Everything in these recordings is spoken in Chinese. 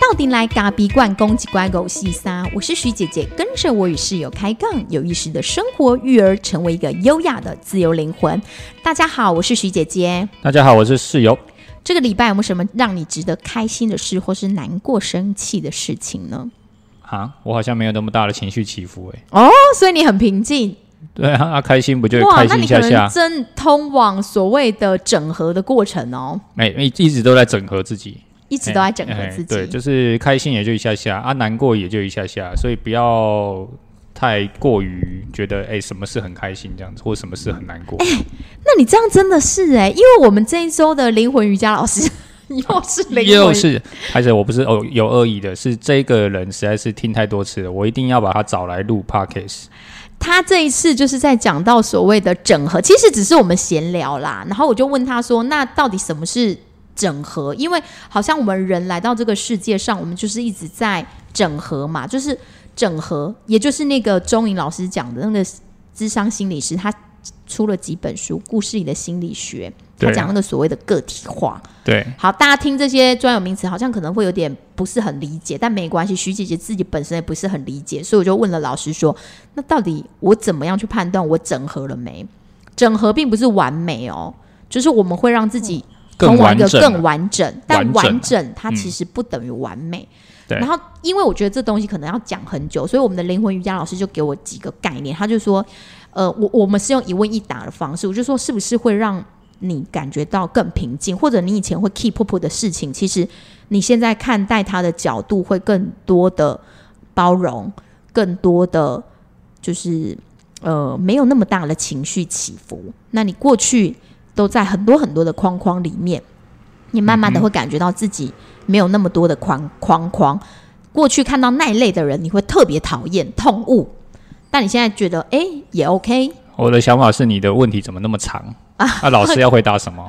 到底来嘎比罐攻击乖狗细撒，我是徐姐姐，跟着我与室友开杠，有意识的生活育儿，成为一个优雅的自由灵魂。大家好，我是徐姐姐。大家好，我是室友。这个礼拜有没有什么让你值得开心的事，或是难过、生气的事情呢？啊，我好像没有那么大的情绪起伏哎。哦，所以你很平静。对啊，开心不就开心一下下？正通往所谓的整合的过程哦。没，一一直都在整合自己。一直都在整合自己，对，就是开心也就一下下啊，难过也就一下下，所以不要太过于觉得哎，什么事很开心这样子，或什么事很难过。哎，那你这样真的是哎，因为我们这一周的灵魂瑜伽老师 又是灵又是，而且我不是哦有恶意的，是这个人实在是听太多次了，我一定要把他找来录 podcast。他这一次就是在讲到所谓的整合，其实只是我们闲聊啦，然后我就问他说，那到底什么是？整合，因为好像我们人来到这个世界上，我们就是一直在整合嘛，就是整合，也就是那个钟颖老师讲的那个智商心理师，他出了几本书，故事里的心理学，他讲那个所谓的个体化。对，好，大家听这些专有名词，好像可能会有点不是很理解，但没关系，徐姐姐自己本身也不是很理解，所以我就问了老师说，那到底我怎么样去判断我整合了没？整合并不是完美哦，就是我们会让自己。通往一个更完整，但完整它其实不等于完美。然后，因为我觉得这东西可能要讲很久，所以我们的灵魂瑜伽老师就给我几个概念。他就说：“呃，我我们是用一问一答的方式，我就说是不是会让你感觉到更平静，或者你以前会 keep up 的事情，其实你现在看待它的角度会更多的包容，更多的就是呃没有那么大的情绪起伏。那你过去。”都在很多很多的框框里面，你慢慢的会感觉到自己没有那么多的框框框。过去看到那一类的人，你会特别讨厌、痛恶，但你现在觉得，哎，也 OK。我的想法是，你的问题怎么那么长？那老师要回答什么？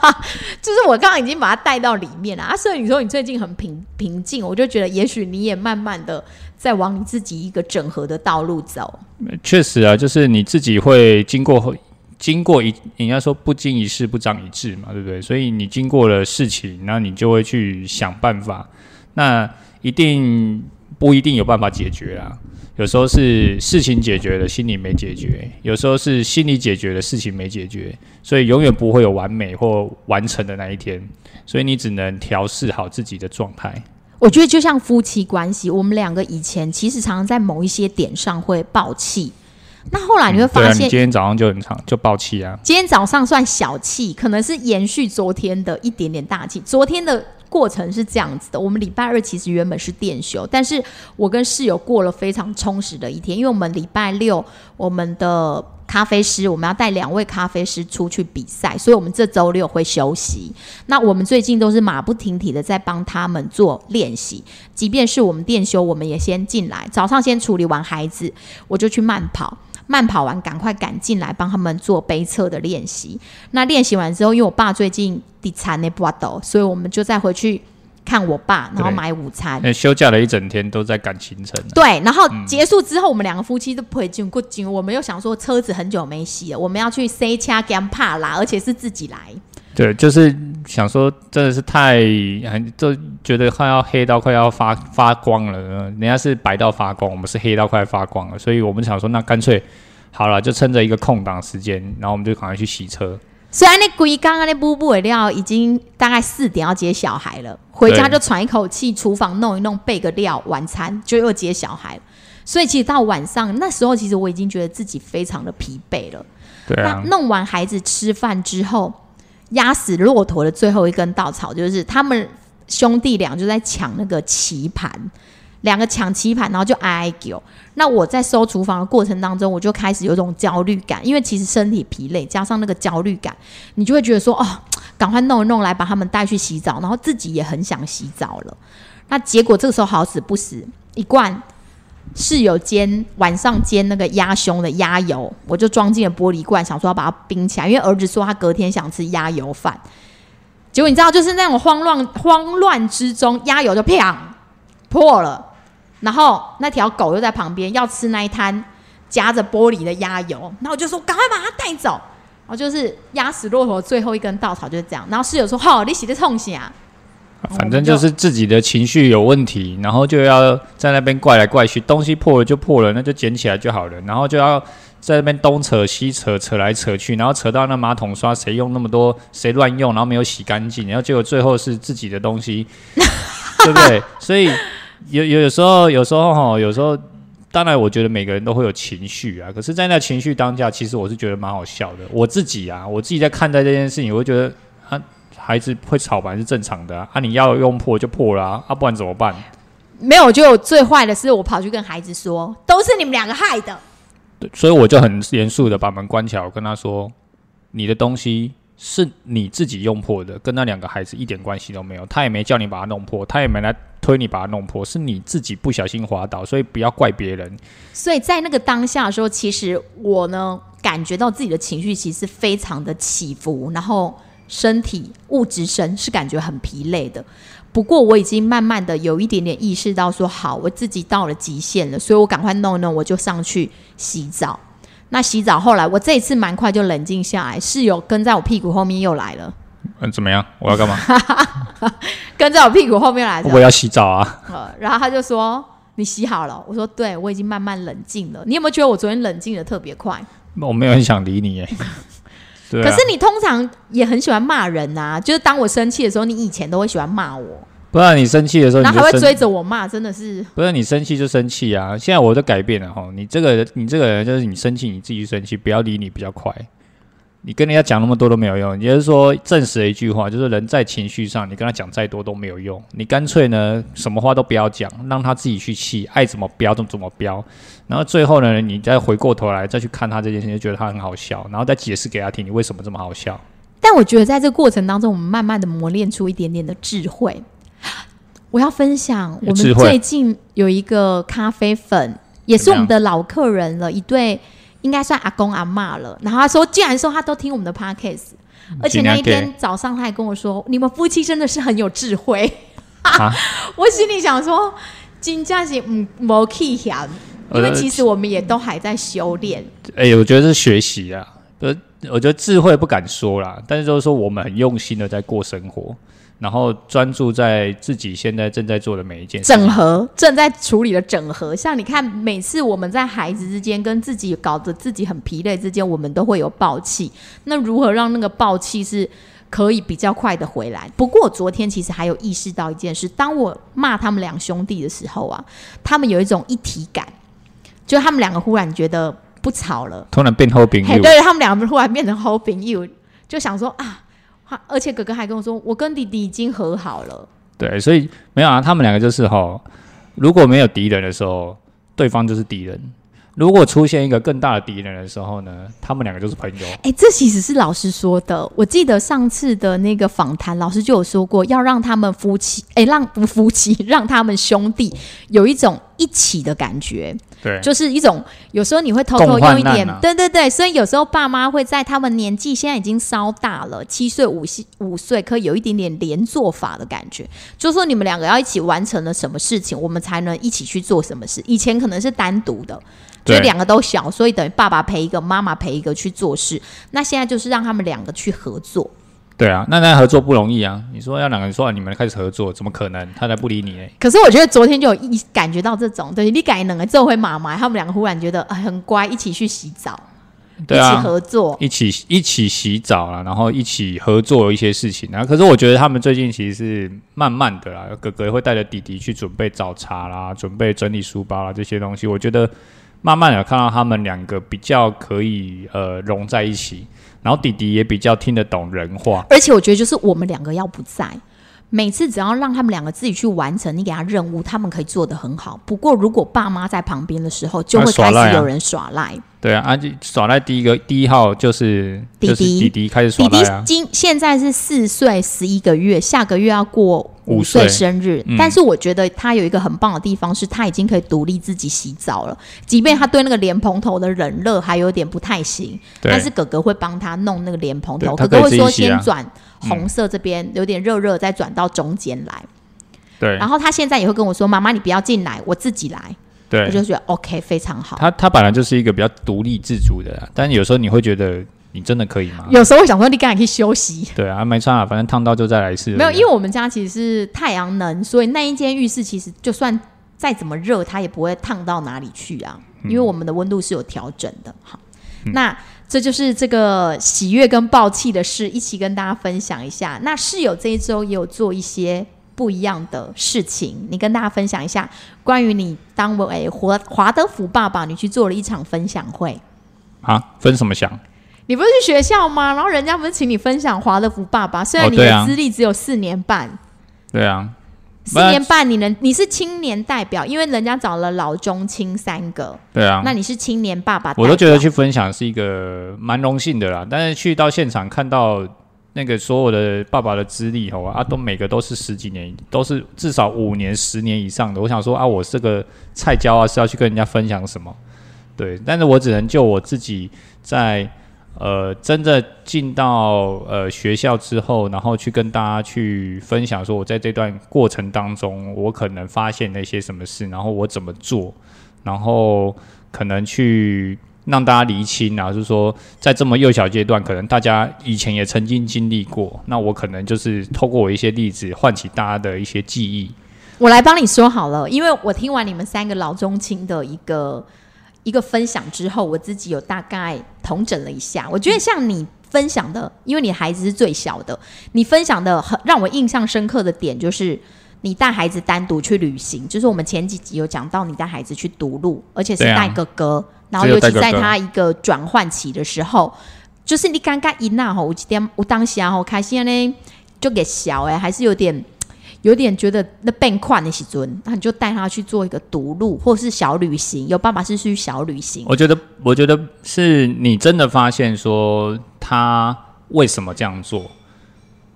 就是我刚刚已经把它带到里面了啊。所以你说你最近很平平静，我就觉得也许你也慢慢的在往你自己一个整合的道路走。确实啊，就是你自己会经过。经过一，人家说不经一事不长一智嘛，对不对？所以你经过了事情，那你就会去想办法。那一定不一定有办法解决啊。有时候是事情解决了，心理没解决；有时候是心理解决了，事情没解决。所以永远不会有完美或完成的那一天。所以你只能调试好自己的状态。我觉得就像夫妻关系，我们两个以前其实常常在某一些点上会爆气。那后来你会发现，今天早上就很长，就爆气啊。今天早上算小气，可能是延续昨天的一点点大气。昨天的过程是这样子的：我们礼拜二其实原本是电休，但是我跟室友过了非常充实的一天，因为我们礼拜六我们的咖啡师我们要带两位咖啡师出去比赛，所以我们这周六会休息。那我们最近都是马不停蹄的在帮他们做练习，即便是我们电休，我们也先进来，早上先处理完孩子，我就去慢跑。慢跑完，赶快赶进来帮他们做杯测的练习。那练习完之后，因为我爸最近地产那不抖，所以我们就再回去看我爸，然后买午餐。休假了一整天，都在赶行程。对，然后结束之后，我们两个夫妻都不会进过进。我们又想说，车子很久没洗了，我们要去 C 掐 Gam 帕啦，而且是自己来。对，就是想说，真的是太很，就觉得快要黑到快要发发光了。人家是白到发光，我们是黑到快发光了。所以我们想说，那干脆好了，就趁着一个空档时间，然后我们就赶快去洗车。虽然那鬼刚刚那布布尾料已经大概四点要接小孩了，回家就喘一口气，厨房弄一弄，备个料，晚餐就又接小孩。所以其实到晚上那时候，其实我已经觉得自己非常的疲惫了。对啊。弄完孩子吃饭之后。压死骆驼的最后一根稻草，就是他们兄弟俩就在抢那个棋盘，两个抢棋盘，然后就挨挨叫。那我在收厨房的过程当中，我就开始有种焦虑感，因为其实身体疲累，加上那个焦虑感，你就会觉得说，哦，赶快弄一弄来把他们带去洗澡，然后自己也很想洗澡了。那结果这个时候好死不死，一罐。室友煎晚上煎那个鸭胸的鸭油，我就装进了玻璃罐，想说要把它冰起来，因为儿子说他隔天想吃鸭油饭。结果你知道，就是那种慌乱慌乱之中，鸭油就啪破了，然后那条狗又在旁边要吃那一滩夹着玻璃的鸭油，然后我就说赶快把它带走。然后就是压死骆驼最后一根稻草就是这样。然后室友说：“好，你洗的冲洗啊。”反正就是自己的情绪有问题，然后就要在那边怪来怪去，东西破了就破了，那就捡起来就好了，然后就要在那边东扯西扯，扯来扯去，然后扯到那马桶刷谁用那么多，谁乱用，然后没有洗干净，然后结果最后是自己的东西，对不对？所以有有有时候有时候哈，有时候当然我觉得每个人都会有情绪啊，可是，在那情绪当下，其实我是觉得蛮好笑的。我自己啊，我自己在看待这件事情，我会觉得啊。孩子会吵吧是正常的啊，你要用破就破了啊，不然怎么办？没有，就最坏的是我跑去跟孩子说，都是你们两个害的。对，所以我就很严肃的把门关起来，我跟他说，你的东西是你自己用破的，跟那两个孩子一点关系都没有，他也没叫你把它弄破，他也没来推你把它弄破，是你自己不小心滑倒，所以不要怪别人。所以在那个当下的时候，其实我呢感觉到自己的情绪其实非常的起伏，然后。身体物质身是感觉很疲累的，不过我已经慢慢的有一点点意识到说好，我自己到了极限了，所以我赶快弄一弄，我就上去洗澡。那洗澡后来我这一次蛮快就冷静下来，室友跟在我屁股后面又来了。嗯，怎么样？我要干嘛？跟在我屁股后面来。我要洗澡啊。呃，然后他就说你洗好了，我说对，我已经慢慢冷静了。你有没有觉得我昨天冷静的特别快？我没有很想理你耶。可是你通常也很喜欢骂人呐，就是当我生气的时候，你以前都会喜欢骂我。不然你生气的时候，然后还会追着我骂，真的是。不是你生气就生气啊！现在我都改变了哈，你这个你这个人就是你生气你自己生气，不要理你比较快。你跟人家讲那么多都没有用，也就是说证实了一句话，就是人在情绪上，你跟他讲再多都没有用。你干脆呢，什么话都不要讲，让他自己去气，爱怎么飙就怎么飙。然后最后呢，你再回过头来再去看他这件事情，就觉得他很好笑，然后再解释给他听，你为什么这么好笑。但我觉得在这个过程当中，我们慢慢的磨练出一点点的智慧。我要分享，我们最近有一个咖啡粉，也是我们的老客人了，一对。应该算阿公阿妈了。然后他说，既然说他都听我们的 podcast，而且那一天早上他还跟我说，你们夫妻真的是很有智慧。我心里想说，金价是嗯没气响，因为其实我们也都还在修炼。哎，我觉得是学习啊，呃，我觉得智慧不敢说啦，但是就是说我们很用心的在过生活。然后专注在自己现在正在做的每一件事，整合正在处理的整合。像你看，每次我们在孩子之间跟自己搞得自己很疲累之间，我们都会有暴气。那如何让那个暴气是可以比较快的回来？不过我昨天其实还有意识到一件事：当我骂他们两兄弟的时候啊，他们有一种一体感，就他们两个忽然觉得不吵了，突然变好朋友。对他们两个忽然变成冰，you，就想说啊。而且哥哥还跟我说，我跟弟弟已经和好了。对，所以没有啊，他们两个就是哈，如果没有敌人的时候，对方就是敌人；如果出现一个更大的敌人的时候呢，他们两个就是朋友。哎，这其实是老师说的。我记得上次的那个访谈，老师就有说过，要让他们夫妻，哎，让不夫妻，让他们兄弟有一种一起的感觉。对，就是一种有时候你会偷偷用一点，对对对，所以有时候爸妈会在他们年纪现在已经稍大了，七岁五岁五岁，可以有一点点连做法的感觉，就是说你们两个要一起完成了什么事情，我们才能一起去做什么事。以前可能是单独的，就两个都小，所以等于爸爸陪一个，妈妈陪一个去做事。那现在就是让他们两个去合作。对啊，那那合作不容易啊！你说要两个人说你们开始合作，怎么可能？他才不理你哎。可是我觉得昨天就有一感觉到这种，对你改能个这回妈妈他们两个忽然觉得很乖，一起去洗澡，一起合作，一起一起洗澡了，然后一起合作一些事情啊。可是我觉得他们最近其实是慢慢的啦，哥哥会带着弟弟去准备早茶啦，准备整理书包啦这些东西。我觉得慢慢的看到他们两个比较可以呃融在一起。然后弟弟也比较听得懂人话，而且我觉得就是我们两个要不在，每次只要让他们两个自己去完成你给他任务，他们可以做得很好。不过如果爸妈在旁边的时候，就会开始有人耍赖。对啊，啊，耍赖第一个第一号就是弟弟，弟弟开始耍赖啊。今现在是四岁十一个月，下个月要过五岁生日。但是我觉得他有一个很棒的地方，是他已经可以独立自己洗澡了。即便他对那个莲蓬头的冷热还有点不太行，但是哥哥会帮他弄那个莲蓬头。哥哥会说先转红色这边有点热热，再转到中间来。对。然后他现在也会跟我说：“妈妈，你不要进来，我自己来。”对，我就觉得 OK，非常好。他他本来就是一个比较独立自主的，但有时候你会觉得你真的可以吗？有时候会想说，你刚才可以休息。对啊，没差啊，反正烫到就再来一次。没有，因为我们家其实是太阳能，所以那一间浴室其实就算再怎么热，它也不会烫到哪里去啊。因为我们的温度是有调整的。好，那这就是这个喜悦跟暴气的事，一起跟大家分享一下。那室友这一周也有做一些不一样的事情，你跟大家分享一下关于你当为华华德福爸爸，你去做了一场分享会。啊，分什么享？你不是去学校吗？然后人家不是请你分享华德福爸爸，虽然你的资历只有四年半。对啊，四年半，你能你是青年代表，因为人家找了老中青三个，对啊，那你是青年爸爸，我都觉得去分享是一个蛮荣幸的啦。但是去到现场看到那个所有的爸爸的资历吼啊，都每个都是十几年，都是至少五年、十年以上的。我想说啊，我这个菜椒啊是要去跟人家分享什么？对，但是我只能就我自己在呃真的进到呃学校之后，然后去跟大家去分享说，我在这段过程当中，我可能发现了一些什么事，然后我怎么做，然后可能去让大家厘清啊，就是说在这么幼小阶段，可能大家以前也曾经经历过，那我可能就是透过我一些例子，唤起大家的一些记忆。我来帮你说好了，因为我听完你们三个老中青的一个一个分享之后，我自己有大概统整了一下，我觉得像你分享的，因为你孩子是最小的，你分享的很让我印象深刻的点就是。你带孩子单独去旅行，就是我们前几集有讲到，你带孩子去独路，而且是带哥哥，然后尤其在他一个转换期的时候，就是你刚刚一那吼，我几点我当下吼开心呢，就给小哎、还是有点有点觉得那变快的时阵，那你就带他去做一个独路或是小旅行。有爸爸是去小旅行，我觉得，我觉得是你真的发现说他为什么这样做。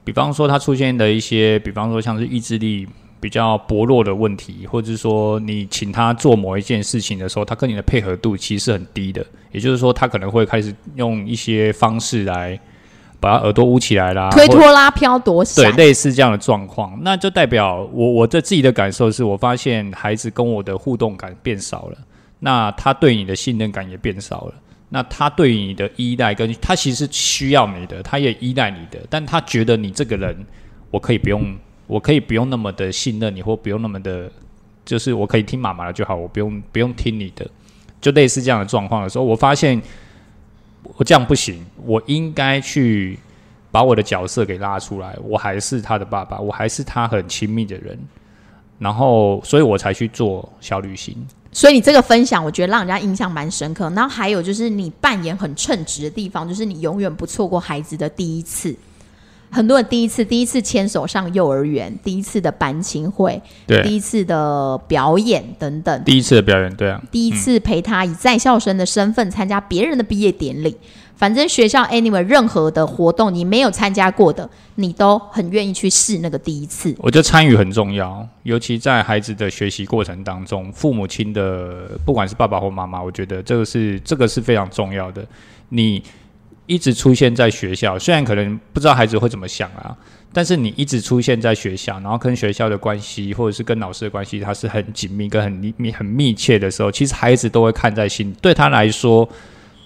比方说，他出现的一些，比方说像是意志力比较薄弱的问题，或者是说你请他做某一件事情的时候，他跟你的配合度其实是很低的。也就是说，他可能会开始用一些方式来把他耳朵捂起来啦，推或拖拉飘躲对，类似这样的状况，那就代表我我的自己的感受是我发现孩子跟我的互动感变少了，那他对你的信任感也变少了，那他对你的依赖跟他其实需要你的，他也依赖你的，但他觉得你这个人，我可以不用，我可以不用那么的信任你，或不用那么的，就是我可以听妈妈的就好，我不用不用听你的，就类似这样的状况的时候，我发现我这样不行，我应该去把我的角色给拉出来，我还是他的爸爸，我还是他很亲密的人，然后，所以我才去做小旅行。所以你这个分享，我觉得让人家印象蛮深刻。然后还有就是你扮演很称职的地方，就是你永远不错过孩子的第一次。很多人第一次，第一次牵手上幼儿园，第一次的班亲会，对，第一次的表演等等，第一次的表演，对啊，第一次陪他以在校生的身份参加别人的毕业典礼。反正学校 anyway 任何的活动你没有参加过的，你都很愿意去试那个第一次。我觉得参与很重要，尤其在孩子的学习过程当中，父母亲的不管是爸爸或妈妈，我觉得这个是这个是非常重要的。你一直出现在学校，虽然可能不知道孩子会怎么想啊，但是你一直出现在学校，然后跟学校的关系或者是跟老师的关系，它是很紧密跟很密很密切的时候，其实孩子都会看在心里。对他来说，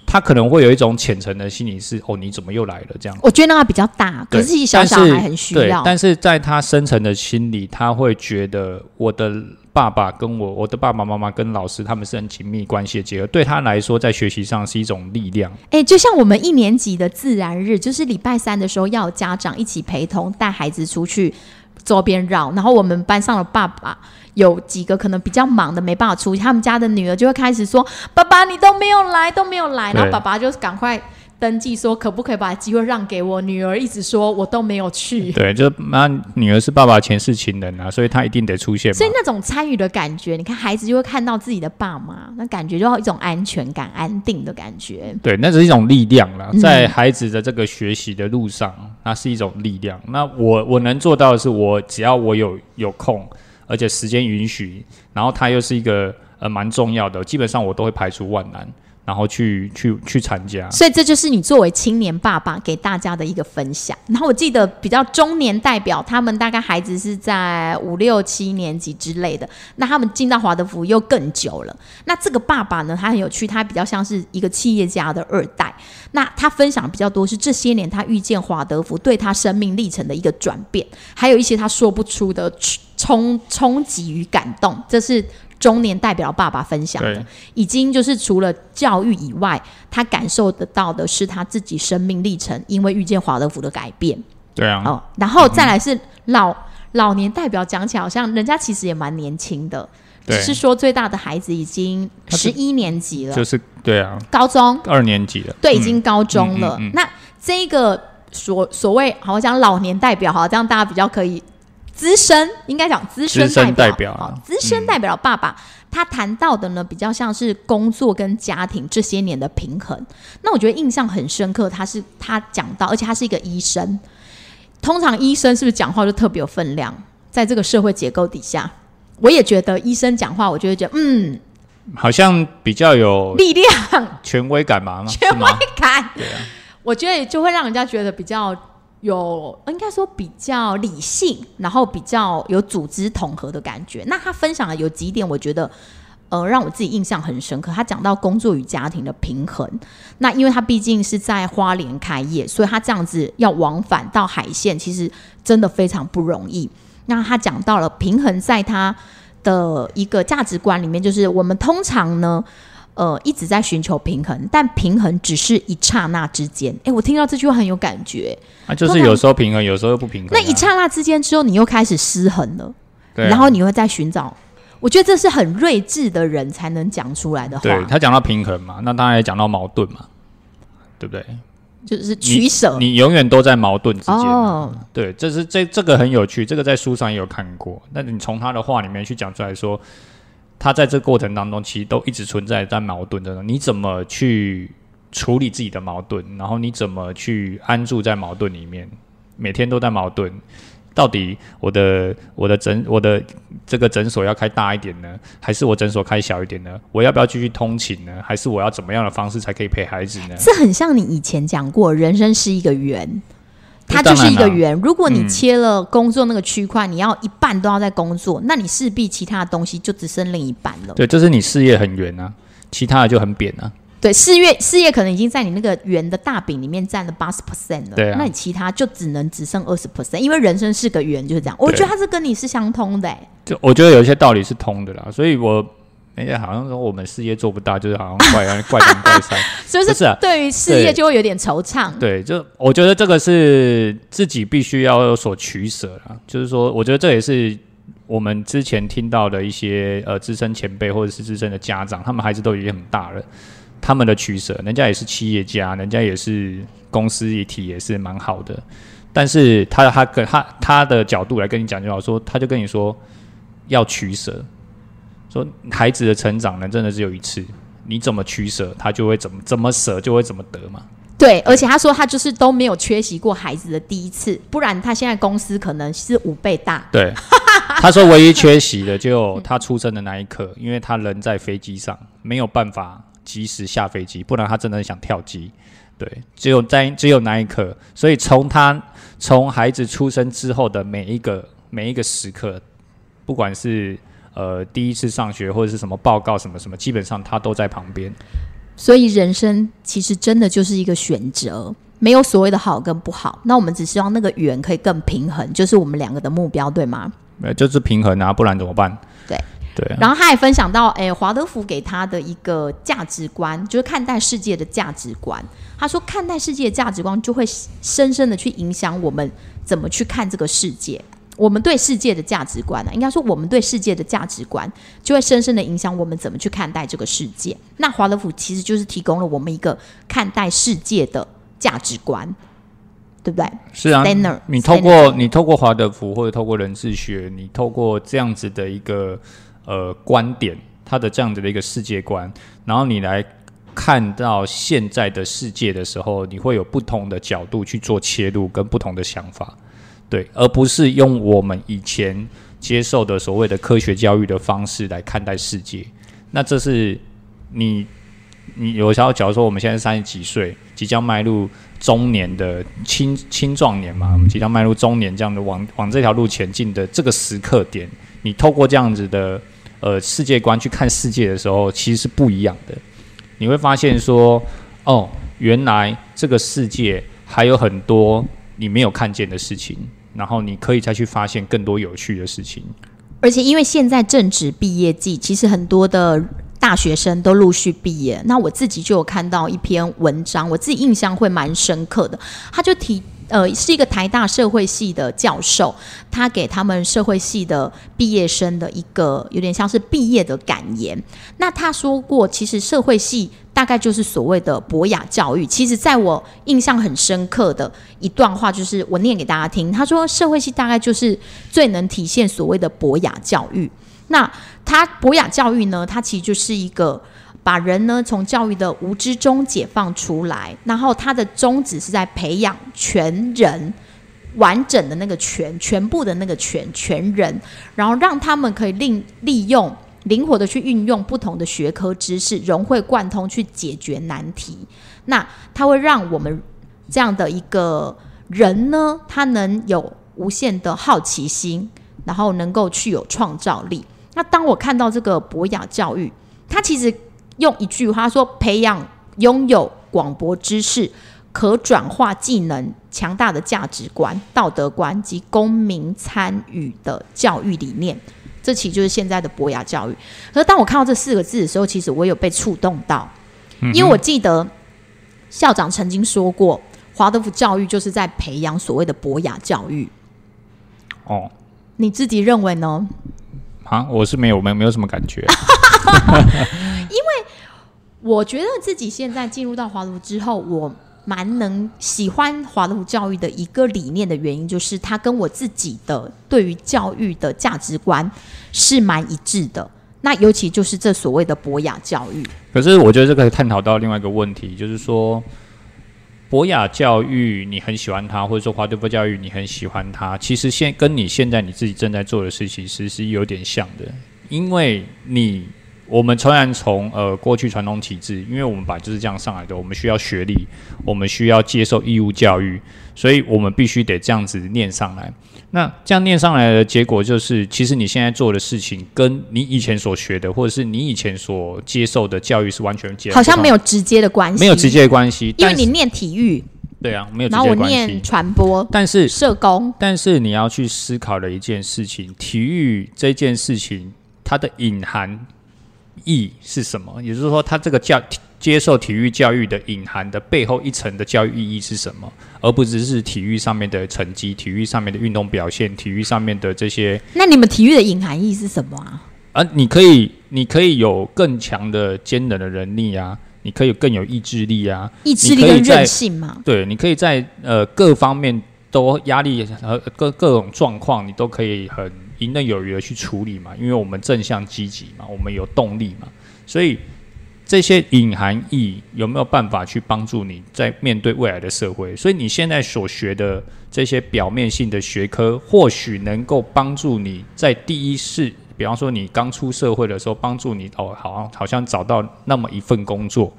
他可能会有一种浅层的心理是：哦，你怎么又来了？这样。我觉得那个比较大，可是小小孩很需要。但是在他深层的心里，他会觉得我的爸爸跟我，我的爸爸妈妈跟老师他们是很亲密关系的结合，对他来说，在学习上是一种力量。哎、就像我们一年级的自然日，就是礼拜三的时候要有家长一起陪同带孩子出去周边绕，然后我们班上的爸爸有几个可能比较忙的没办法出去，他们家的女儿就会开始说：“爸爸你都没有来，都没有来。”然后爸爸就赶快登记说可不可以把机会让给我女儿，一直说我都没有去。对，就那女儿是爸爸前世情人啊，所以她一定得出现嘛所以。那种参与的感觉，你看孩子就会看到自己的爸妈，那感觉就有一种安全感、安定的感觉。对，那是一种力量啦，嗯在孩子的这个学习的路上，那是一种力量。那我我能做到的是，我只要我有有空，而且时间允许，然后他又是一个呃蛮重要的，基本上我都会排除万难。然后去去去参加。所以这就是你作为青年爸爸给大家的一个分享。然后我记得比较中年代表，他们大概孩子是在五六七年级之类的，那他们进到华德福又更久了。那这个爸爸呢，他很有趣，他比较像是一个企业家的二代。那他分享比较多是这些年他遇见华德福对他生命历程的一个转变，还有一些他说不出的冲冲击与感动。这是。中年代表爸爸分享的，已经就是除了教育以外，他感受得到的是他自己生命历程，因为遇见华德福的改变。对啊，哦，然后再来是老老年代表讲起来，好像人家其实也蛮年轻的，只是说最大的孩子已经十一年级了，就是对啊，高中二年级了，对，已经高中了。那这个所所谓好讲老年代表，哈，这样大家比较可以。资深应该讲资深代表啊，资深代表爸爸，他谈到的呢比较像是工作跟家庭这些年的平衡。那我觉得印象很深刻，他是他讲到，而且他是一个医生。通常医生是不是讲话就特别有分量？在这个社会结构底下，我也觉得医生讲话，我就会觉得嗯，好像比较有力量、权威感嘛，权威感。对啊，我觉得就会让人家觉得比较。有应该说比较理性，然后比较有组织统合的感觉。那他分享的有几点，我觉得呃让我自己印象很深刻。他讲到工作与家庭的平衡。那因为他毕竟是在花莲开业，所以他这样子要往返到海线，其实真的非常不容易。那他讲到了平衡，在他的一个价值观里面，就是我们通常呢。呃，一直在寻求平衡，但平衡只是一刹那之间。哎，我听到这句话很有感觉。啊，就是有时候平衡，有时候又不平衡。那一刹那之间之后，你又开始失衡了。对。然后你会再寻找，我觉得这是很睿智的人才能讲出来的话。对他讲到平衡嘛，那当然也讲到矛盾嘛，对不对？就是取舍，你永远都在矛盾之间。哦。对，这是这这个很有趣，这个在书上也有看过。那你从他的话里面去讲出来说。他在这过程当中，其实都一直存在在矛盾中。你怎么去处理自己的矛盾？然后你怎么去安住在矛盾里面？每天都在矛盾。到底我的我的诊我的这个诊所要开大一点呢，还是我诊所开小一点呢？我要不要继续通勤呢？还是我要怎么样的方式才可以陪孩子呢？这很像你以前讲过，人生是一个圆。它就是一个圆，如果你切了工作那个区块，你要一半都要在工作，那你势必其他的东西就只剩另一半了。对，就是你事业很圆啊，其他的就很扁啊。对，事业事业可能已经在你那个圆的大饼里面占了八十 percent 了，对啊，那你其他就只能只剩二十 percent，因为人生是个圆，就是这样。我觉得它是跟你是相通的，就我觉得有一些道理是通的啦，所以我。人家好像说我们事业做不大，就是好像怪怪东怪西，是不是？对于事业就会有点惆怅。对，就我觉得这个是自己必须要有所取舍了。就是说，我觉得这也是我们之前听到的一些呃资深前辈或者是资深的家长，他们孩子都已经很大了，他们的取舍，人家也是企业家，人家也是公司一体，也是蛮好的。但是他他跟他他的角度来跟你讲就好，说他就跟你说要取舍。说孩子的成长呢，真的只有一次，你怎么取舍，他就会怎么怎么舍，就会怎么得嘛。对，而且他说他就是都没有缺席过孩子的第一次，不然他现在公司可能是五倍大。对，他说唯一缺席的就他出生的那一刻，因为他人在飞机上，没有办法及时下飞机，不然他真的想跳机。对，只有在只有那一刻，所以从他从孩子出生之后的每一个每一个时刻，不管是。呃，第一次上学或者是什么报告什么什么，基本上他都在旁边。所以人生其实真的就是一个选择，没有所谓的好跟不好。那我们只希望那个圆可以更平衡，就是我们两个的目标，对吗？呃，就是平衡啊，不然怎么办？对对。然后他也分享到，哎，华德福给他的一个价值观，就是看待世界的价值观。他说，看待世界的价值观就会深深的去影响我们怎么去看这个世界。我们对世界的价值观呢，应该说我们对世界的价值观就会深深的影响我们怎么去看待这个世界。那华德福其实就是提供了我们一个看待世界的价值观，对不对？是啊，你透过你透过华德福或者透过人智学，你透过这样子的一个呃观点，他的这样子的一个世界观，然后你来看到现在的世界的时候，你会有不同的角度去做切入，跟不同的想法。对，而不是用我们以前接受的所谓的科学教育的方式来看待世界。那这是你你有时候假如说我们现在三十几岁，即将迈入中年的青青壮年嘛，我们即将迈入中年这样的往往这条路前进的这个时刻点，你透过这样子的呃世界观去看世界的时候，其实是不一样的。你会发现说，哦，原来这个世界还有很多你没有看见的事情，然后你可以再去发现更多有趣的事情。而且因为现在正值毕业季，其实很多的大学生都陆续毕业。那我自己就有看到一篇文章，我自己印象会蛮深刻的。他就提，呃，是一个台大社会系的教授，他给他们社会系的毕业生的一个有点像是毕业的感言。那他说过，其实社会系。大概就是所谓的博雅教育。其实，在我印象很深刻的一段话，就是我念给大家听。他说，社会系大概就是最能体现所谓的博雅教育。那他博雅教育呢？它其实就是一个把人呢从教育的无知中解放出来，然后它的宗旨是在培养全人完整的那个全全部的那个全全人，然后让他们可以利利用。灵活的去运用不同的学科知识，融会贯通去解决难题。那它会让我们这样的一个人呢，他能有无限的好奇心，然后能够去有创造力。那当我看到这个博雅教育，他其实用一句话说：培养拥有广博知识、可转化技能、强大的价值观、道德观及公民参与的教育理念。这其实就是现在的博雅教育。可是当我看到这四个字的时候，其实我有被触动到，因为我记得校长曾经说过，华德福教育就是在培养所谓的博雅教育。哦，你自己认为呢？啊，我是没有没没有什么感觉，因为我觉得自己现在进入到华德福之后，我。蛮能喜欢华德福教育的一个理念的原因，就是它跟我自己的对于教育的价值观是蛮一致的。那尤其就是这所谓的博雅教育。可是我觉得这可以探讨到另外一个问题，就是说博雅教育你很喜欢它，或者说华德福教育你很喜欢它，其实现跟你现在你自己正在做的事情其实是有点像的，因为你。我们虽然从呃过去传统体制，因为我们本来就是这样上来的，我们需要学历，我们需要接受义务教育，所以我们必须得这样子念上来。那这样念上来的结果就是，其实你现在做的事情，跟你以前所学的，或者是你以前所接受的教育是完全接，好像没有直接的关系，没有直接的关系，因为你念体育，对啊，没有直接关系。传播，但是社工，但是你要去思考的一件事情，体育这件事情，它的隐含。意是什么？也就是说，他这个教接受体育教育的隐含的背后一层的教育意义是什么？而不只是体育上面的成绩、体育上面的运动表现、体育上面的这些。那你们体育的隐含义是什么啊？啊，你可以，你可以有更强的坚韧的能力啊，你可以更有意志力啊，意志力跟韧性嘛。对，你可以在呃各方面都压力和各各种状况，你都可以很。游刃有余的去处理嘛，因为我们正向积极嘛，我们有动力嘛，所以这些隐含义有没有办法去帮助你在面对未来的社会？所以你现在所学的这些表面性的学科，或许能够帮助你在第一世，比方说你刚出社会的时候，帮助你哦，好像好像找到那么一份工作，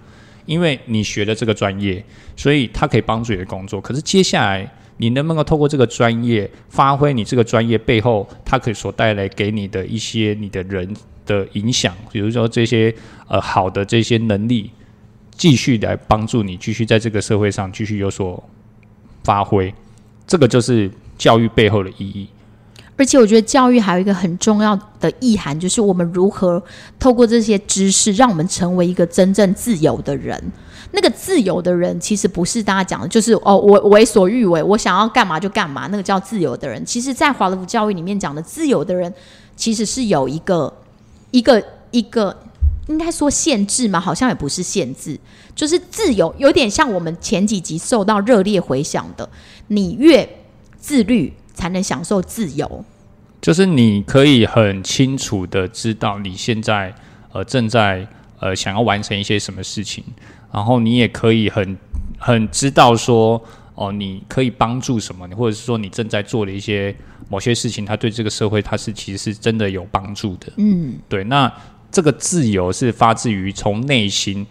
因为你学的这个专业，所以它可以帮助你的工作。可是接下来。你能不能够透过这个专业，发挥你这个专业背后，它可以所带来给你的一些你的人的影响，比如说这些呃好的这些能力，继续来帮助你继续在这个社会上继续有所发挥，这个就是教育背后的意义。而且我觉得教育还有一个很重要的意涵，就是我们如何透过这些知识，让我们成为一个真正自由的人。那个自由的人，其实不是大家讲的，就是哦，我为所欲为，我想要干嘛就干嘛，那个叫自由的人。其实，在华德福教育里面讲的自由的人，其实是有一个一个一个，应该说限制吗？好像也不是限制，就是自由，有点像我们前几集受到热烈回响的，你越自律，才能享受自由。就是你可以很清楚的知道你现在呃正在呃想要完成一些什么事情。然后你也可以很很知道说哦，你可以帮助什么，你或者是说你正在做的一些某些事情，它对这个社会它是其实是真的有帮助的。嗯，对。那这个自由是发自于从内心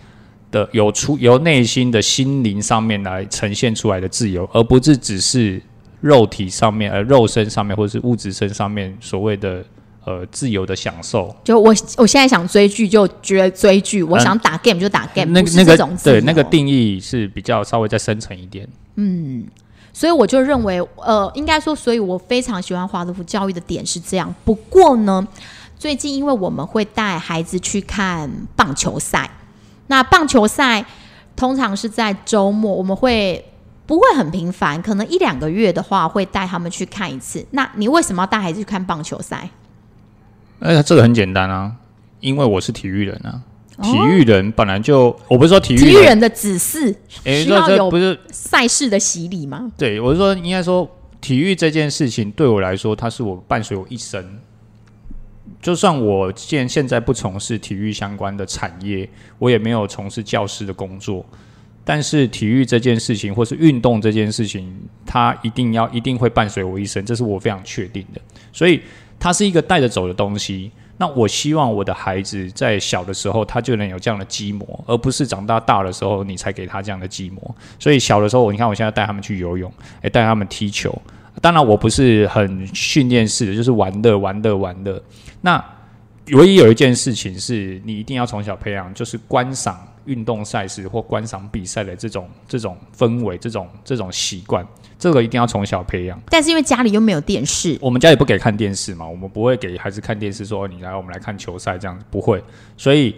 的有出由内心的心灵上面来呈现出来的自由，而不是只是肉体上面呃肉身上面或者是物质身上面所谓的呃自由的享受。就我我现在想追剧就觉得追剧，我想打 game 就打 game，那那个对那个定义是比较稍微再深层一点。嗯所以我就认为，呃，应该说，所以我非常喜欢华德福教育的点是这样。不过呢，最近因为我们会带孩子去看棒球赛，那棒球赛通常是在周末，我们会不会很频繁？可能一两个月的话，会带他们去看一次。那你为什么要带孩子去看棒球赛？呃，这个很简单啊，因为我是体育人啊。哦体育人本来就，我不是说体育体育人的子嗣需要有不是赛事的洗礼吗？对，我是说，应该说，体育这件事情对我来说，它是我伴随我一生。就算我现现在不从事体育相关的产业，我也没有从事教师的工作，但是体育这件事情，或是运动这件事情，它一定要一定会伴随我一生，这是我非常确定的。所以它是一个带着走的东西。那我希望我的孩子在小的时候，他就能有这样的积模，而不是长大大的时候你才给他这样的积模。所以小的时候，你看我现在带他们去游泳，诶，带他们踢球。当然，我不是很训练式的，就是玩乐、玩乐、玩乐。那唯一有一件事情是你一定要从小培养，就是观赏运动赛事或观赏比赛的这种这种氛围、这种这种习惯，这个一定要从小培养。但是因为家里又没有电视，我们家也不给看电视嘛，我们不会给孩子看电视说，哦你来我们来看球赛这样子，不会。所以，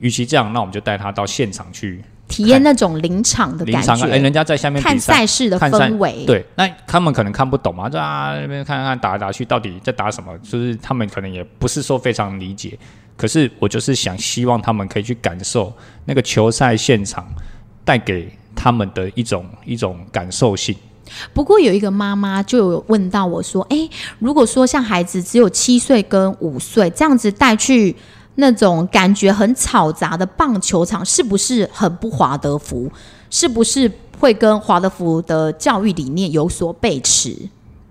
与其这样，那我们就带他到现场去体验那种临场的感觉，哎，觉，人家在下面看赛，事的氛围。对，那他们可能看不懂嘛，就啊那边看看打来打去，到底在打什么？就是他们可能也不是说非常理解。可是我就是想希望他们可以去感受那个球赛现场带给他们的一种一种感受性。不过有一个妈妈就有问到我说：“哎，如果说像孩子只有七岁跟五岁这样子带去那种感觉很吵杂的棒球场，是不是很不华德福？是不是会跟华德福的教育理念有所背驰？”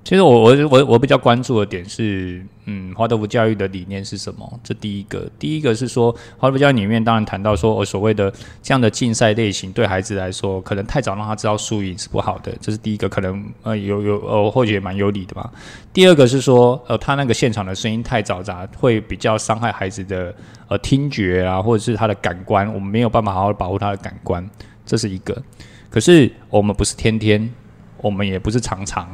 其实我我我我比较关注的点是，嗯，华德福教育的理念是什么？这第一个，第一个是说，华德福教育里面当然谈到说，我所谓的这样的竞赛类型，对孩子来说，可能太早让他知道输赢是不好的，这是第一个，可能呃有有呃或许也蛮有理的嘛。第二个是说，呃，他那个现场的声音太嘈杂，会比较伤害孩子的呃听觉啊，或者是他的感官，我们没有办法好好保护他的感官，这是一个。可是我们不是天天，我们也不是常常。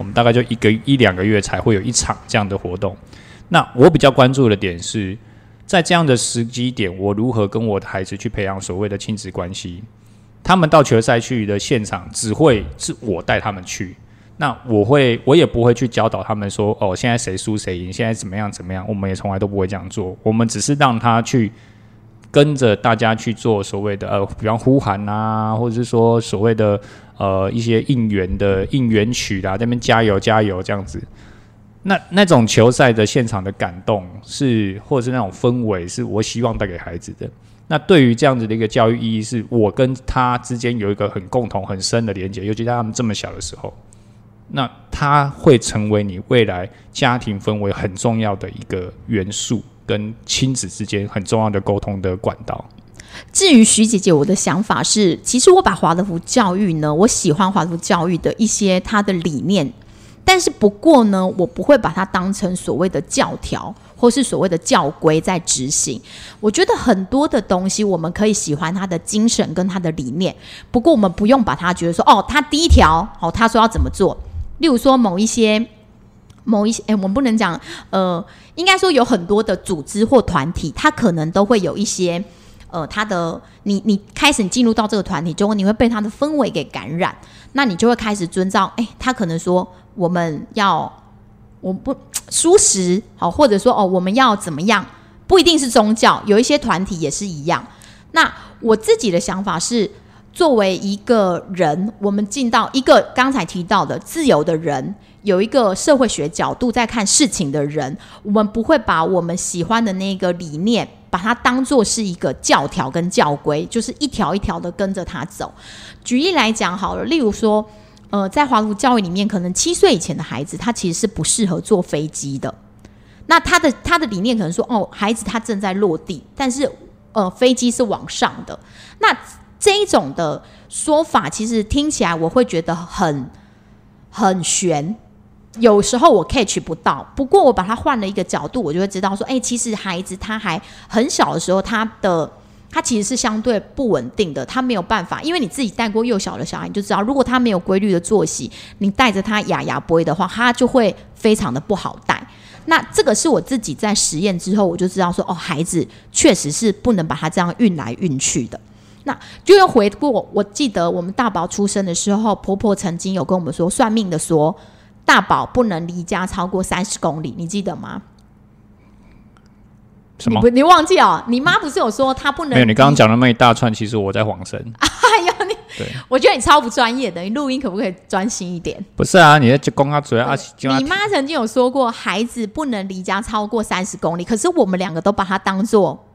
我们大概就一个一两个月才会有一场这样的活动。那我比较关注的点是在这样的时机点，我如何跟我的孩子去培养所谓的亲子关系。他们到球赛去的现场，只会是我带他们去。那我会，我也不会去教导他们说，哦，现在谁输谁赢，现在怎么样怎么样。我们也从来都不会这样做。我们只是让他去跟着大家去做所谓的呃，比方呼喊啊，或者是说所谓的。呃，一些应援的应援曲啦，那边加油加油这样子，那那种球赛的现场的感动是，或者是那种氛围，是我希望带给孩子的。那对于这样子的一个教育意义，是我跟他之间有一个很共同、很深的连接，尤其在他们这么小的时候，那他会成为你未来家庭氛围很重要的一个元素，跟亲子之间很重要的沟通的管道。至于徐姐姐，我的想法是，其实我把华德福教育呢，我喜欢华德福教育的一些它的理念，但是不过呢，我不会把它当成所谓的教条或是所谓的教规在执行。我觉得很多的东西，我们可以喜欢它的精神跟它的理念，不过我们不用把它觉得说，哦，他第一条，哦，他说要怎么做，例如说某一些。某一些，哎，我们不能讲，呃，应该说有很多的组织或团体，它可能都会有一些。呃，他的你你开始你进入到这个团体中，你会被他的氛围给感染，那你就会开始遵照。哎，他可能说我们要我不舒适，好，或者说哦我们要怎么样，不一定是宗教，有一些团体也是一样。那我自己的想法是，作为一个人，我们进到一个刚才提到的自由的人，有一个社会学角度在看事情的人，我们不会把我们喜欢的那个理念。把它当做是一个教条跟教规，就是一条一条的跟着他走。举例来讲好了，例如说，呃，在华福教育里面，可能七岁以前的孩子，他其实是不适合坐飞机的。那他的他的理念可能说，哦，孩子他正在落地，但是呃飞机是往上的。那这一种的说法，其实听起来我会觉得很很悬。有时候我 catch 不到，不过我把它换了一个角度，我就会知道说，哎、其实孩子他还很小的时候，他的他其实是相对不稳定的，他没有办法，因为你自己带过幼小的小孩，你就知道，如果他没有规律的作息，你带着他牙牙不会的话，他就会非常的不好带。那这个是我自己在实验之后，我就知道说，哦，孩子确实是不能把他这样运来运去的。那就要回顾，我记得我们大宝出生的时候，婆婆曾经有跟我们说，算命的说，大宝不能离家超过三十公里，你记得吗？什么你？你忘记哦？你妈不是有说她不能？没有，你刚刚讲的那么一大串，其实我在晃神。哎呦，你对，我觉得你超不专业的，你录音可不可以专心一点？不是啊，你在公他嘴啊，你妈曾经有说过，孩子不能离家超过三十公里，可是我们两个都把它当做，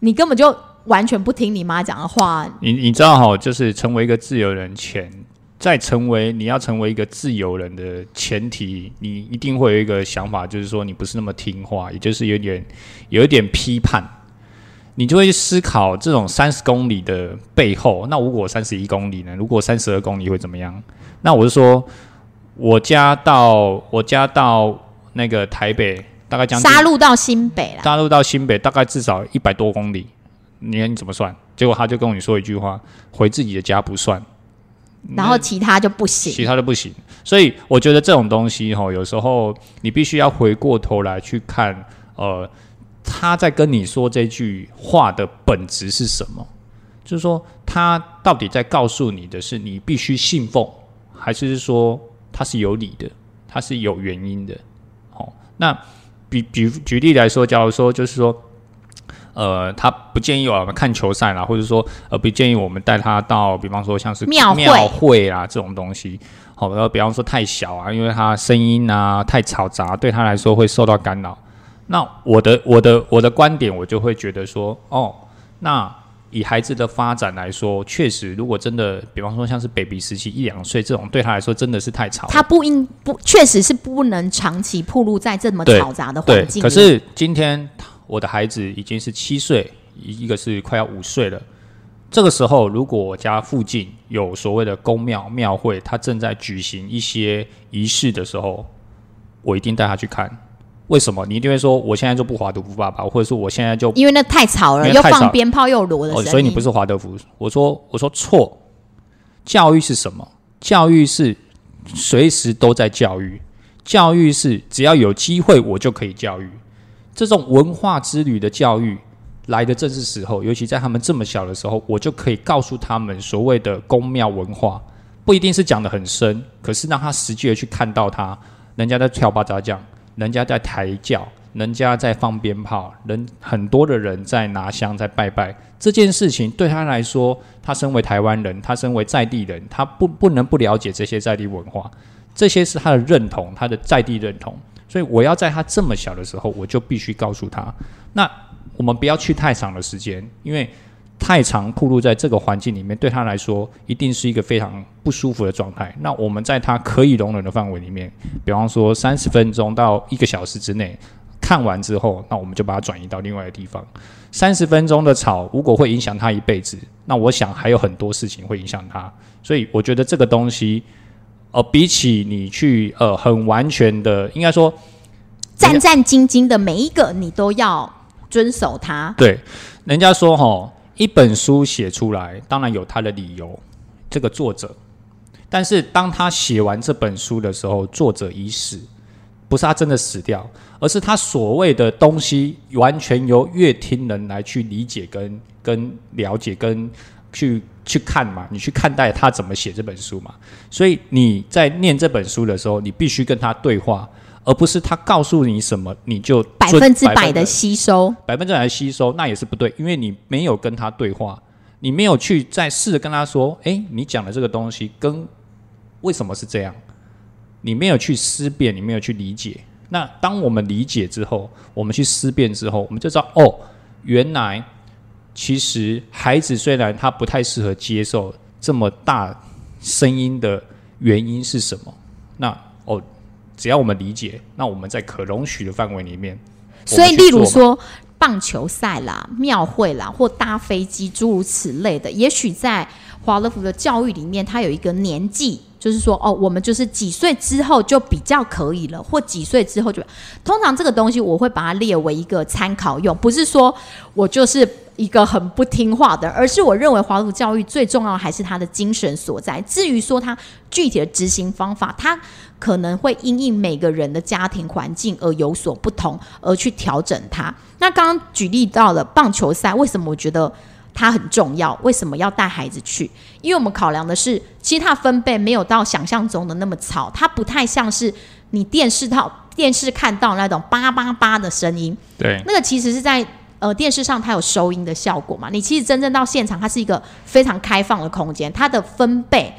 你根本就完全不听你妈讲的话。你你知道哈，就是成为一个自由人前，在成为你要成为一个自由人的前提，你一定会有一个想法，就是说你不是那么听话，也就是有点有一点批判，你就会思考这种三十公里的背后，那如果三十一公里呢？如果三十二公里会怎么样？那我是说，我家到我家到那个台北，大概将杀戮到新北啦，杀入到新北大概至少一百多公里，你看你怎么算？结果他就跟你说一句话：回自己的家不算，然后其他就不行其。他的不行。所以我觉得这种东西哈，有时候你必须要回过头来去看，呃，他在跟你说这句话的本质是什么？就是说，他到底在告诉你的是你必须信奉，还是说他是有理的，他是有原因的？好、那比比举例来说，假如说就是说。呃，他不建议我们看球赛啦，或者说呃，不建议我们带他到，比方说像是庙会啊这种东西。好，然后比方说太小啊，因为他声音啊太嘈杂，对他来说会受到干扰。那我的我的我的观点，我就会觉得说，哦，那以孩子的发展来说，确实，如果真的，比方说像是 baby 时期一两岁这种，对他来说真的是太吵。他不应不，确实是不能长期暴露在这么嘈杂的对环，境里。可是今天我的孩子已经是七岁，一一个是快要五岁了。这个时候，如果我家附近有所谓的宫庙庙会，他正在举行一些仪式的时候，我一定带他去看。为什么？你一定会说，我现在就不华德福爸爸，或者说我现在就因为那太吵了，又放鞭炮又锣的声所以你不是华德福。我说我说错，教育是什么？教育是随时都在教育，教育是只要有机会我就可以教育。这种文化之旅的教育来的正是时候，尤其在他们这么小的时候，我就可以告诉他们所谓的宫庙文化，不一定是讲的很深，可是让他实际的去看到他，人家在跳八扎将，人家在抬轿，人家在放鞭炮，人很多的人在拿香在拜拜，这件事情对他来说，他身为台湾人，他身为在地人，他不不能不了解这些在地文化，这些是他的认同，他的在地认同。所以我要在他这么小的时候，我就必须告诉他，那我们不要去太长的时间，因为太长暴露在这个环境里面，对他来说一定是一个非常不舒服的状态。那我们在他可以容忍的范围里面，比方说三十分钟到一个小时之内看完之后，那我们就把它转移到另外的地方。三十分钟的吵，如果会影响他一辈子，那我想还有很多事情会影响他。所以我觉得这个东西，呃，比起你去呃很完全的，应该说战战兢兢的每一个你都要遵守它。对，人家说哈，一本书写出来，当然有他的理由，这个作者。但是当他写完这本书的时候，作者已死，不是他真的死掉，而是他所谓的东西完全由乐听人来去理解、跟跟了解、跟去去看嘛，你去看待他怎么写这本书嘛。所以你在念这本书的时候，你必须跟他对话，而不是他告诉你什么你就百分之百的的吸收，百分之百的吸收，那也是不对，因为你没有跟他对话，你没有去再试着跟他说，诶，你讲的这个东西跟为什么是这样，你没有去思辨，你没有去理解。那当我们理解之后，我们去思辨之后，我们就知道，哦，原来其实孩子虽然他不太适合接受这么大声音的原因是什么，那哦，只要我们理解，那我们在可容许的范围里面。所以例如说。棒球赛啦、庙会啦，或搭飞机诸如此类的，也许在华乐福的教育里面，它有一个年纪，就是说，哦，我们就是几岁之后就比较可以了，或几岁之后就，通常这个东西我会把它列为一个参考用，不是说我就是一个很不听话的，而是我认为华德福教育最重要还是它的精神所在。至于说它具体的执行方法，它可能会因应每个人的家庭环境而有所不同，而去调整它。那刚刚举例到了棒球赛，为什么我觉得？它很重要，为什么要带孩子去？因为我们考量的是，其实它分贝没有到想象中的那么吵，它不太像是你电视套电视看到那种叭叭叭的声音。对，那个其实是在呃电视上它有收音的效果嘛。你其实真正到现场，它是一个非常开放的空间，它的分贝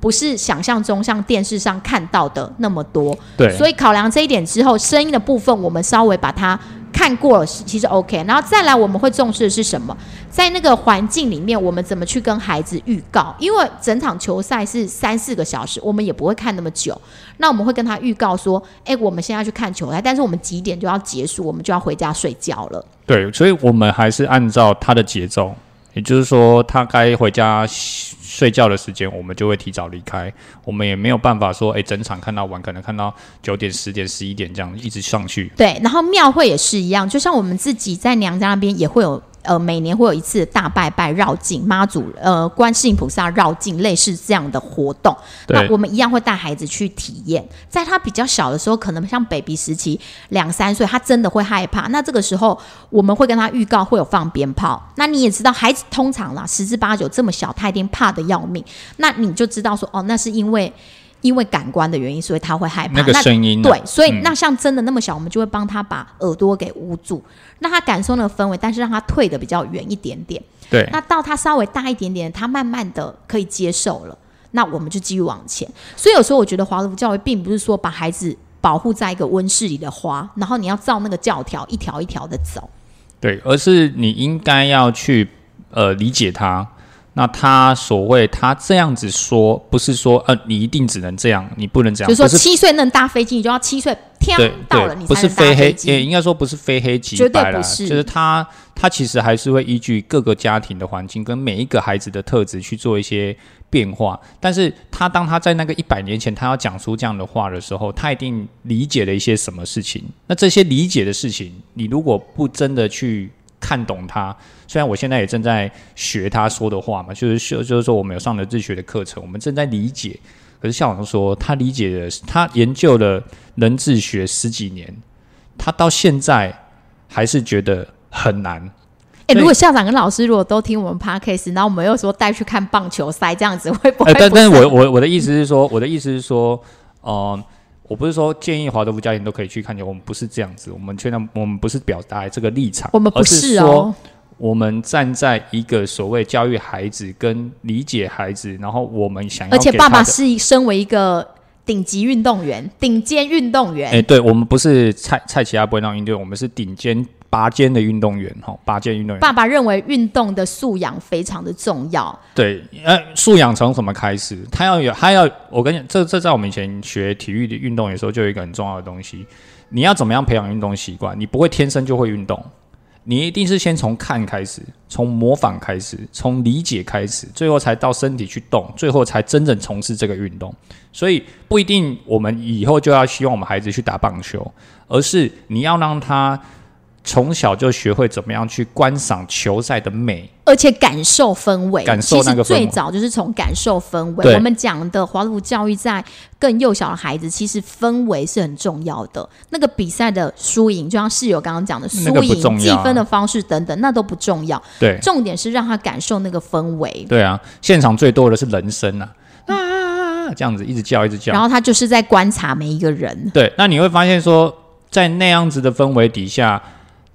不是想象中像电视上看到的那么多。对，所以考量这一点之后，声音的部分我们稍微把它。看过了，其实 OK，然后再来我们会重视的是什么？在那个环境里面，我们怎么去跟孩子预告？因为整场球赛是三四个小时，我们也不会看那么久。那我们会跟他预告说：“哎，我们现在去看球赛，但是我们几点就要结束，我们就要回家睡觉了。”对，所以我们还是按照他的节奏，也就是说，他该回家。睡觉的时间，我们就会提早离开。我们也没有办法说，哎，整场看到完，可能看到九点、十点、十一点这样一直上去。对，然后庙会也是一样，就像我们自己在娘家那边也会有。呃，每年会有一次大拜拜绕境妈祖，呃，观世音菩萨绕境，类似这样的活动。那我们一样会带孩子去体验。在他比较小的时候，可能像 baby 时期两三岁，他真的会害怕。那这个时候，我们会跟他预告会有放鞭炮。那你也知道，孩子通常啦十之八九这么小，他一定怕的要命。那你就知道说，哦，那是因为。因为感官的原因，所以他会害怕那个声音。对，所以那像真的那么小，我们就会帮他把耳朵给捂住，让他感受那个氛围，但是让他退的比较远一点点。对。那到他稍微大一点点，他慢慢的可以接受了，那我们就继续往前。所以有时候我觉得华德福教育并不是说把孩子保护在一个温室里的花，然后你要照那个教条一条一条的走。对，而是你应该要去呃理解他。那他所谓他这样子说，不是说呃你一定只能这样，你不能这样。就是说七岁能搭飞机，你就要七岁天到了你才能搭飞机。也应该说不是非黑即白了，就是他他其实还是会依据各个家庭的环境跟每一个孩子的特质去做一些变化。但是他当他在那个一百年前他要讲出这样的话的时候，他一定理解了一些什么事情。那这些理解的事情，你如果不真的去。看懂他，虽然我现在也正在学他说的话嘛，就是说，就是说，我们有上了自学的课程，我们正在理解。可是校长说，他理解的，他研究了人智学十几年，他到现在还是觉得很难。哎，如果校长跟老师如果都听我们 podcast，然后我们又说带去看棒球赛，这样子会不会？但但是我我我的意思是说，我的意思是说，呃。我不是说建议华德福家庭都可以去看球，我们不是这样子，我们确认我们不是表达这个立场，我们不是说我们站在一个所谓教育孩子跟理解孩子，然后我们想要，而且爸爸是身为一个顶级运动员、顶尖运动员，哎，对我们不是蔡蔡奇亚不会让运动员，我们是顶尖。拔尖的运动员，哈，拔尖运动员。爸爸认为运动的素养非常的重要。对，呃，素养从什么开始？他要有，他要，我跟你，这这在我们以前学体育的运动的时候，就有一个很重要的东西，你要怎么样培养运动习惯？你不会天生就会运动，你一定是先从看开始，从模仿开始，从理解开始，最后才到身体去动，最后才真正从事这个运动。所以不一定我们以后就要希望我们孩子去打棒球，而是你要让他。从小就学会怎么样去观赏球赛的美，而且感受氛围。感受那个最早就是从感受氛围。我们讲的华鲁教育在更幼小的孩子，其实氛围是很重要的。那个比赛的输赢，就像室友刚刚讲的，输赢、计分的方式等等，那都不重要。对，重点是让他感受那个氛围。对啊，现场最多的是人声啊啊，这样子一直叫一直叫。然后他就是在观察每一个人。对，那你会发现说，在那样子的氛围底下。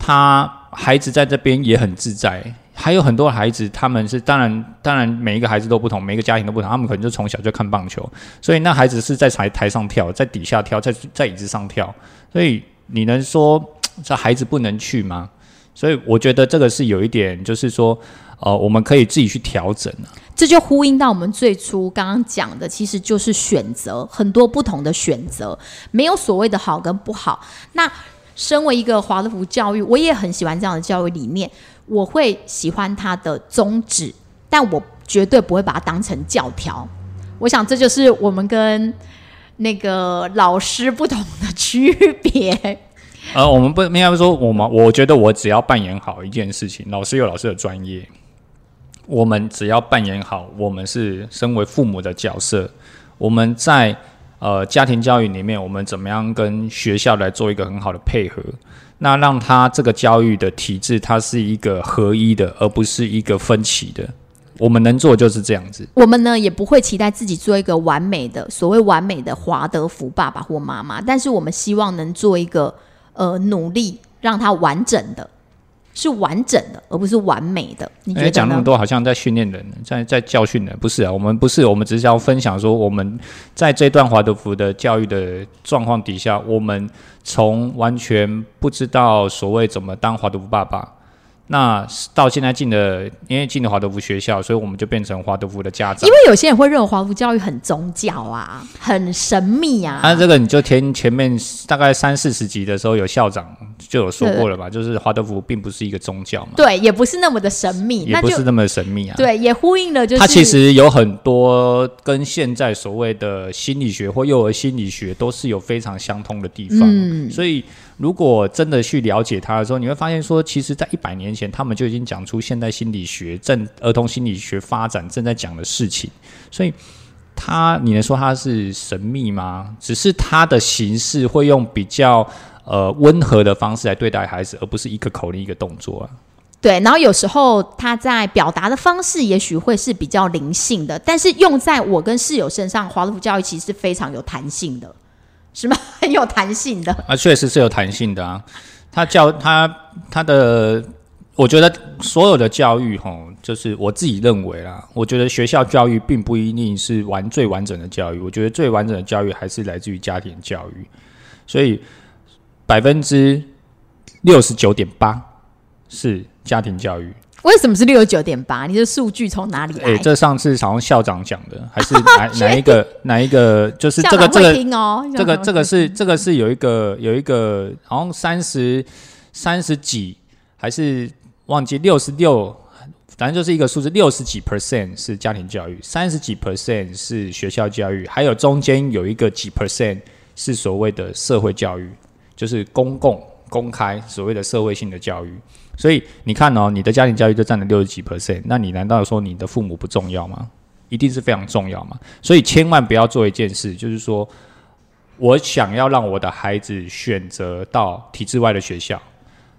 他孩子在这边也很自在，还有很多孩子，他们是当然，当然每一个孩子都不同，每一个家庭都不同，他们可能就从小就看棒球，所以那孩子是在台台上跳，在底下跳，在在椅子上跳，所以你能说这孩子不能去吗？所以我觉得这个是有一点，就是说，呃，我们可以自己去调整这就呼应到我们最初刚刚讲的，其实就是选择很多不同的选择，没有所谓的好跟不好。那身为一个华德福教育，我也很喜欢这样的教育理念，我会喜欢它的宗旨，但我绝对不会把它当成教条。我想这就是我们跟那个老师不同的区别。呃，我们不应该说我们，我觉得我只要扮演好一件事情，老师有老师的专业，我们只要扮演好，我们是身为父母的角色，我们在呃家庭教育里面，我们怎么样跟学校来做一个很好的配合，那让他这个教育的体制，它是一个合一的，而不是一个分歧的。我们能做就是这样子。我们呢也不会期待自己做一个完美的所谓完美的华德福爸爸或妈妈，但是我们希望能做一个呃努力，让他完整的，是完整的，而不是完美的。你觉得？讲那么多，好像在训练人，在在教训人，不是啊？我们不是，我们只是要分享说，我们在这段华德福的教育的状况底下，我们从完全不知道所谓怎么当华德福爸爸，那到现在进了，因为进了华德福学校，所以我们就变成华德福的家长因。为有些人会认为华德福教育很宗教啊，很神秘啊。那、这个你就听前面大概三四十集的时候，有校长就有说过了吧？就是华德福并不是一个宗教嘛，对，也不是那么的神秘，也不是那么神秘啊。对，也呼应了就是它其实有很多跟现在所谓的心理学或幼儿心理学都是有非常相通的地方。嗯所以如果真的去了解他的时候，你会发现说，其实在一百年前，他们就已经讲出现代心理学正儿童心理学发展正在讲的事情。所以他，你能说他是神秘吗？只是他的形式会用比较呃温和的方式来对待孩子，而不是一个口令一个动作啊。对，然后有时候他在表达的方式也许会是比较灵性的，但是用在我跟室友身上，华德福教育其实是非常有弹性的，是吗？很有弹性的。啊，确实是有弹性的啊。他教他他的，我觉得所有的教育，吼，就是我自己认为啦，我觉得学校教育并不一定是完最完整的教育，我觉得最完整的教育还是来自于家庭教育。所以百分之六十九点八是家庭教育。为什么是六十九点八？你的数据从哪里来？诶，这上次好像校长讲的，还是 哪哪一个哪一个？就是这个这个哦，这个这个是校这个是有一个有一个好像三十三十几还是忘记六十六，反正就是一个数字，六十几 percent 是家庭教育，三十几 percent 是学校教育，还有中间有一个几 percent 是所谓的社会教育，就是公共公开所谓的社会性的教育。所以你看哦，你的家庭教育就占了六十几 percent，那你难道说你的父母不重要吗？一定是非常重要嘛。所以千万不要做一件事，就是说我想要让我的孩子选择到体制外的学校，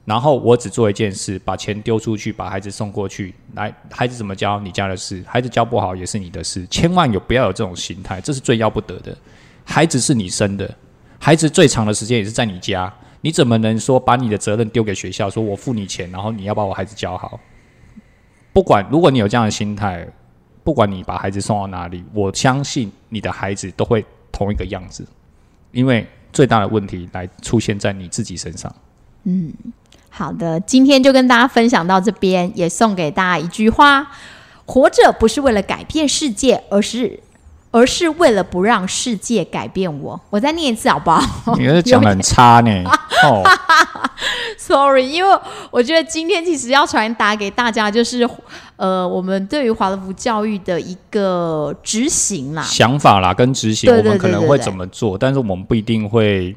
然后我只做一件事，把钱丢出去，把孩子送过去，来，孩子怎么教你家的事，孩子教不好也是你的事，千万有不要有这种心态，这是最要不得的。孩子是你生的，孩子最长的时间也是在你家，你怎么能说把你的责任丢给学校，说我付你钱，然后你要把我孩子教好？不管如果你有这样的心态，不管你把孩子送到哪里，我相信你的孩子都会同一个样子，因为最大的问题来出现在你自己身上。嗯好的，今天就跟大家分享到这边，也送给大家一句话：活着不是为了改变世界，而是而是为了不让世界改变我。我再念一次好不好？你是讲的很差呢，哦，Sorry，因为我觉得今天其实要传达给大家，就是呃，我们对于华德福教育的一个执行啦。想法啦跟执行，我们可能会怎么做，但是我们不一定会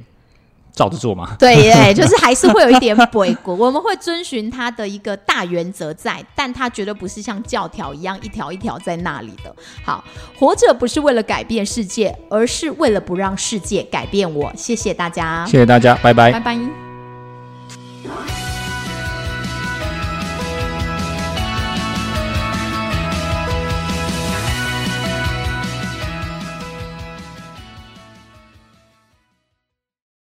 照着做嘛。对对，就是还是会有一点鬼谷，我们会遵循它的一个大原则在，但它绝对不是像教条一样一条一条在那里的。好，活着不是为了改变世界，而是为了不让世界改变我。谢谢大家，谢谢大家，拜拜拜拜